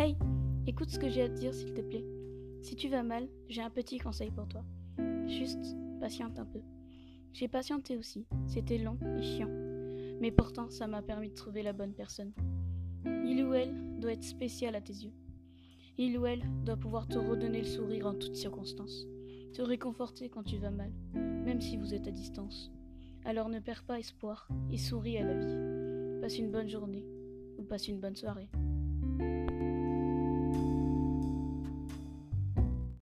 Hey, écoute ce que j'ai à te dire s'il te plaît. Si tu vas mal, j'ai un petit conseil pour toi. Juste, patiente un peu. J'ai patienté aussi, c'était long et chiant. Mais pourtant, ça m'a permis de trouver la bonne personne. Il ou elle doit être spécial à tes yeux. Il ou elle doit pouvoir te redonner le sourire en toutes circonstances, te réconforter quand tu vas mal, même si vous êtes à distance. Alors ne perds pas espoir et souris à la vie. Passe une bonne journée ou passe une bonne soirée.